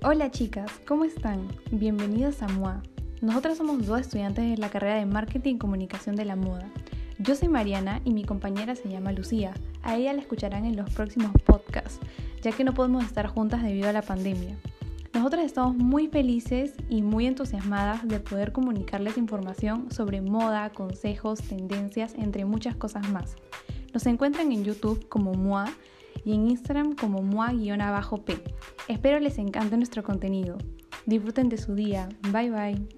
Hola chicas, ¿cómo están? Bienvenidos a MOA. Nosotras somos dos estudiantes de la carrera de Marketing y Comunicación de la Moda. Yo soy Mariana y mi compañera se llama Lucía. A ella la escucharán en los próximos podcasts, ya que no podemos estar juntas debido a la pandemia. Nosotras estamos muy felices y muy entusiasmadas de poder comunicarles información sobre moda, consejos, tendencias, entre muchas cosas más. Nos encuentran en YouTube como MOA y en Instagram como mua-p. Espero les encante nuestro contenido. Disfruten de su día. Bye bye.